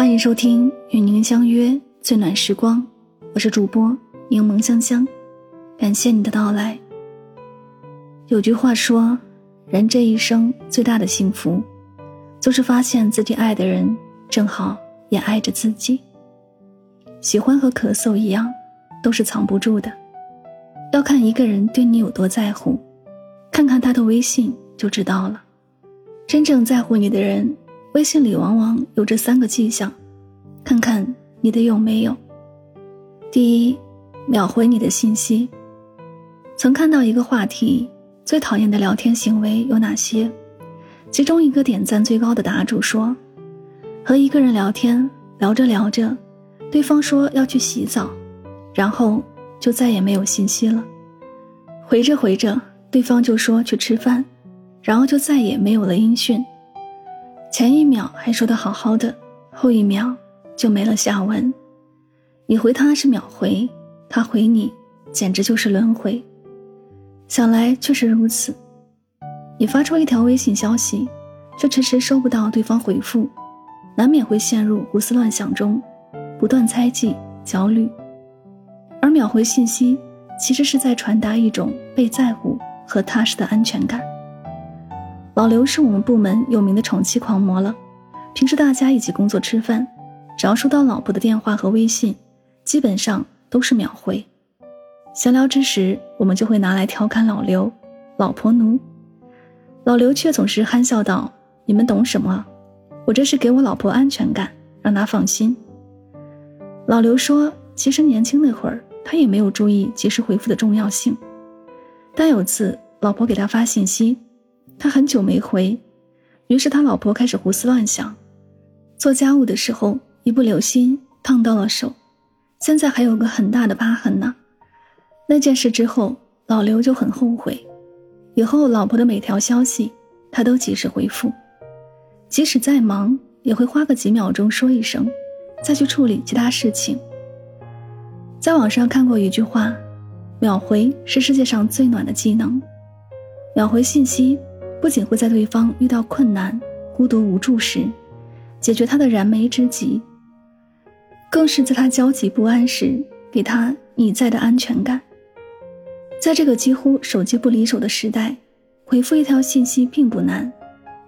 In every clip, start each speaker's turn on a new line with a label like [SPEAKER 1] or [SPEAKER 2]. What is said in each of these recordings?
[SPEAKER 1] 欢迎收听与您相约最暖时光，我是主播柠檬香香，感谢你的到来。有句话说，人这一生最大的幸福，就是发现自己爱的人正好也爱着自己。喜欢和咳嗽一样，都是藏不住的，要看一个人对你有多在乎，看看他的微信就知道了。真正在乎你的人。微信里往往有这三个迹象，看看你的有没有。第一，秒回你的信息。曾看到一个话题：最讨厌的聊天行为有哪些？其中一个点赞最高的答主说：和一个人聊天，聊着聊着，对方说要去洗澡，然后就再也没有信息了；回着回着，对方就说去吃饭，然后就再也没有了音讯。前一秒还说的好好的，后一秒就没了下文。你回他是秒回，他回你简直就是轮回。想来确实如此。你发出一条微信消息，却迟迟收不到对方回复，难免会陷入胡思乱想中，不断猜忌、焦虑。而秒回信息，其实是在传达一种被在乎和踏实的安全感。老刘是我们部门有名的宠妻狂魔了，平时大家一起工作吃饭，只要收到老婆的电话和微信，基本上都是秒回。闲聊之时，我们就会拿来调侃老刘“老婆奴”，老刘却总是憨笑道：“你们懂什么？我这是给我老婆安全感，让她放心。”老刘说：“其实年轻那会儿，他也没有注意及时回复的重要性，但有次老婆给他发信息。”他很久没回，于是他老婆开始胡思乱想，做家务的时候一不留心烫到了手，现在还有个很大的疤痕呢。那件事之后，老刘就很后悔，以后老婆的每条消息他都及时回复，即使再忙也会花个几秒钟说一声，再去处理其他事情。在网上看过一句话：“秒回是世界上最暖的技能。”秒回信息。不仅会在对方遇到困难、孤独无助时，解决他的燃眉之急，更是在他焦急不安时，给他你在的安全感。在这个几乎手机不离手的时代，回复一条信息并不难，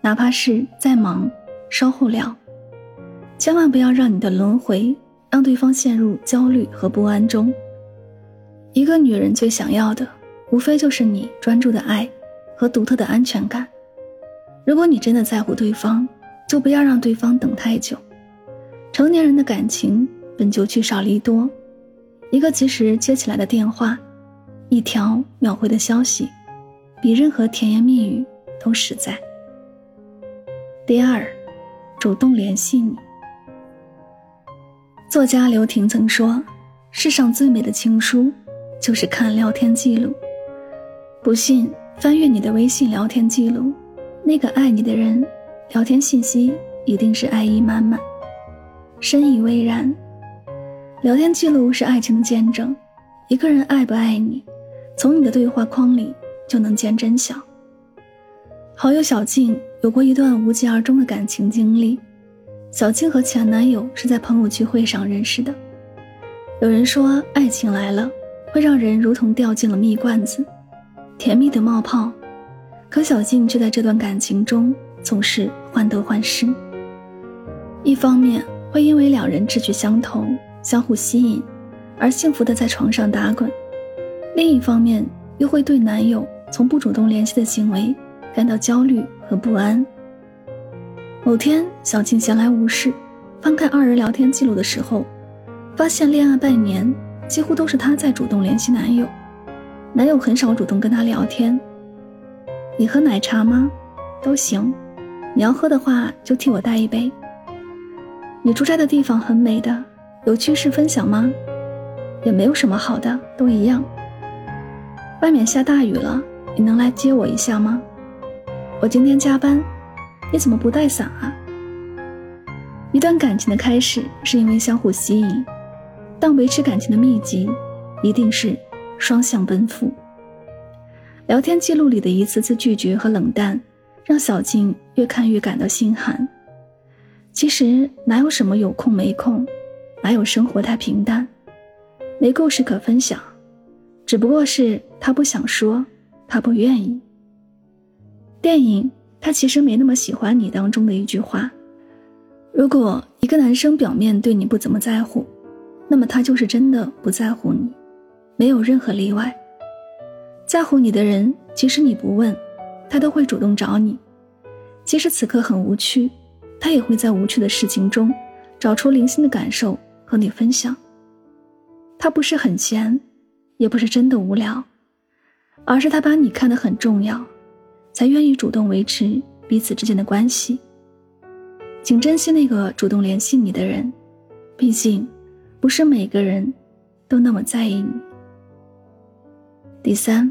[SPEAKER 1] 哪怕是再忙，稍后聊。千万不要让你的轮回让对方陷入焦虑和不安中。一个女人最想要的，无非就是你专注的爱。和独特的安全感。如果你真的在乎对方，就不要让对方等太久。成年人的感情本就聚少离多，一个及时接起来的电话，一条秒回的消息，比任何甜言蜜语都实在。第二，主动联系你。作家刘婷曾说：“世上最美的情书，就是看聊天记录。”不信。翻阅你的微信聊天记录，那个爱你的人，聊天信息一定是爱意满满。深以为然。聊天记录是爱情的见证，一个人爱不爱你，从你的对话框里就能见真相。好友小静有过一段无疾而终的感情经历。小静和前男友是在朋友聚会上认识的。有人说，爱情来了，会让人如同掉进了蜜罐子。甜蜜的冒泡，可小静却在这段感情中总是患得患失。一方面会因为两人志趣相投、相互吸引，而幸福的在床上打滚；另一方面又会对男友从不主动联系的行为感到焦虑和不安。某天，小静闲来无事，翻看二人聊天记录的时候，发现恋爱半年，几乎都是她在主动联系男友。男友很少主动跟她聊天。你喝奶茶吗？都行。你要喝的话，就替我带一杯。你出差的地方很美的，有趣事分享吗？也没有什么好的，都一样。外面下大雨了，你能来接我一下吗？我今天加班，你怎么不带伞啊？一段感情的开始是因为相互吸引，但维持感情的秘籍，一定是。双向奔赴。聊天记录里的一次次拒绝和冷淡，让小静越看越感到心寒。其实哪有什么有空没空，哪有生活太平淡，没故事可分享，只不过是他不想说，他不愿意。电影他其实没那么喜欢你当中的一句话：如果一个男生表面对你不怎么在乎，那么他就是真的不在乎你，没有任何例外。在乎你的人，即使你不问，他都会主动找你；即使此刻很无趣。他也会在无趣的事情中，找出零星的感受和你分享。他不是很闲，也不是真的无聊，而是他把你看得很重要，才愿意主动维持彼此之间的关系。请珍惜那个主动联系你的人，毕竟，不是每个人都那么在意你。第三，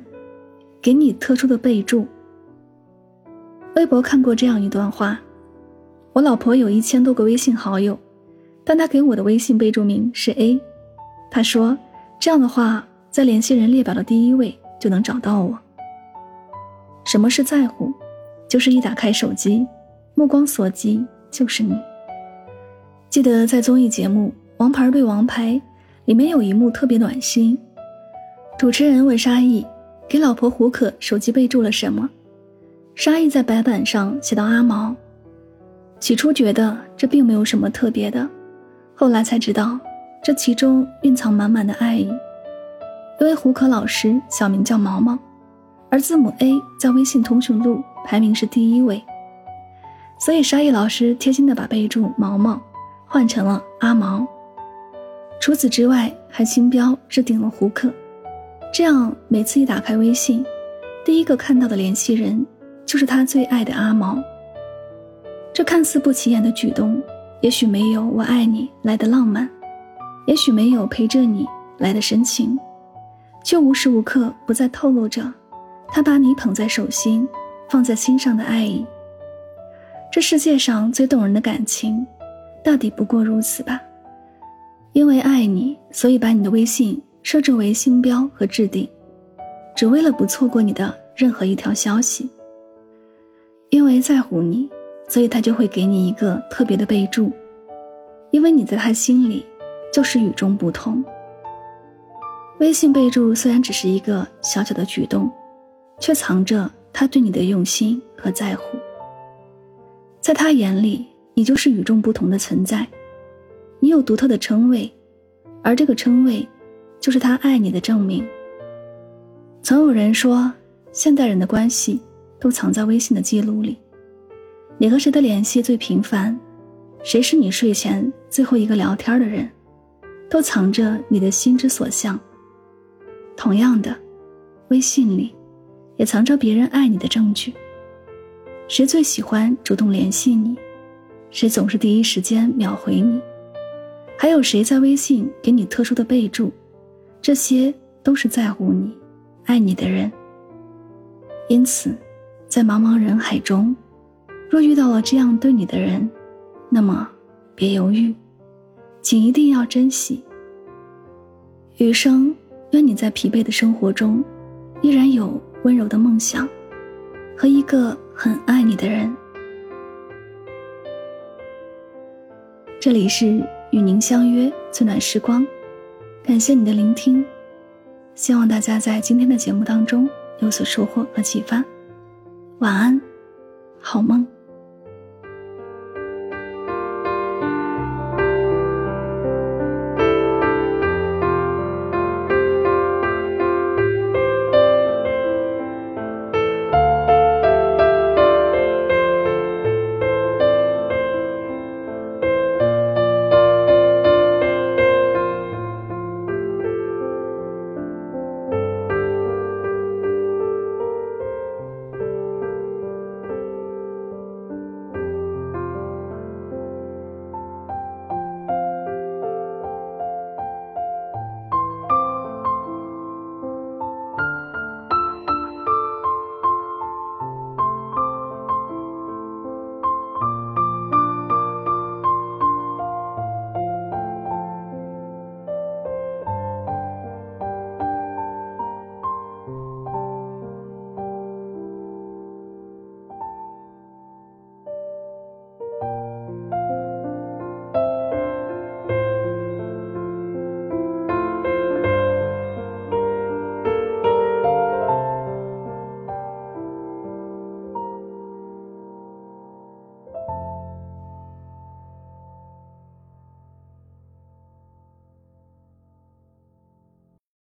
[SPEAKER 1] 给你特殊的备注。微博看过这样一段话。我老婆有一千多个微信好友，但她给我的微信备注名是 A。她说这样的话，在联系人列表的第一位就能找到我。什么是在乎？就是一打开手机，目光所及就是你。记得在综艺节目《王牌对王牌》里面有一幕特别暖心，主持人问沙溢给老婆胡可手机备注了什么，沙溢在白板上写到阿毛。起初觉得这并没有什么特别的，后来才知道，这其中蕴藏满满的爱意。因为胡可老师小名叫毛毛，而字母 A 在微信通讯录排名是第一位，所以沙溢老师贴心的把备注“毛毛”换成了“阿毛”。除此之外，还星标置顶了胡可，这样每次一打开微信，第一个看到的联系人就是他最爱的阿毛。这看似不起眼的举动，也许没有“我爱你”来的浪漫，也许没有陪着你来的深情，却无时无刻不在透露着他把你捧在手心、放在心上的爱意。这世界上最动人的感情，大抵不过如此吧。因为爱你，所以把你的微信设置为星标和置顶，只为了不错过你的任何一条消息。因为在乎你。所以他就会给你一个特别的备注，因为你在他心里就是与众不同。微信备注虽然只是一个小小的举动，却藏着他对你的用心和在乎。在他眼里，你就是与众不同的存在，你有独特的称谓，而这个称谓，就是他爱你的证明。曾有人说，现代人的关系都藏在微信的记录里。你和谁的联系最频繁？谁是你睡前最后一个聊天的人？都藏着你的心之所向。同样的，微信里也藏着别人爱你的证据。谁最喜欢主动联系你？谁总是第一时间秒回你？还有谁在微信给你特殊的备注？这些都是在乎你、爱你的人。因此，在茫茫人海中。若遇到了这样对你的人，那么别犹豫，请一定要珍惜。余生，愿你在疲惫的生活中，依然有温柔的梦想，和一个很爱你的人。这里是与您相约最暖时光，感谢你的聆听，希望大家在今天的节目当中有所收获和启发。晚安，好梦。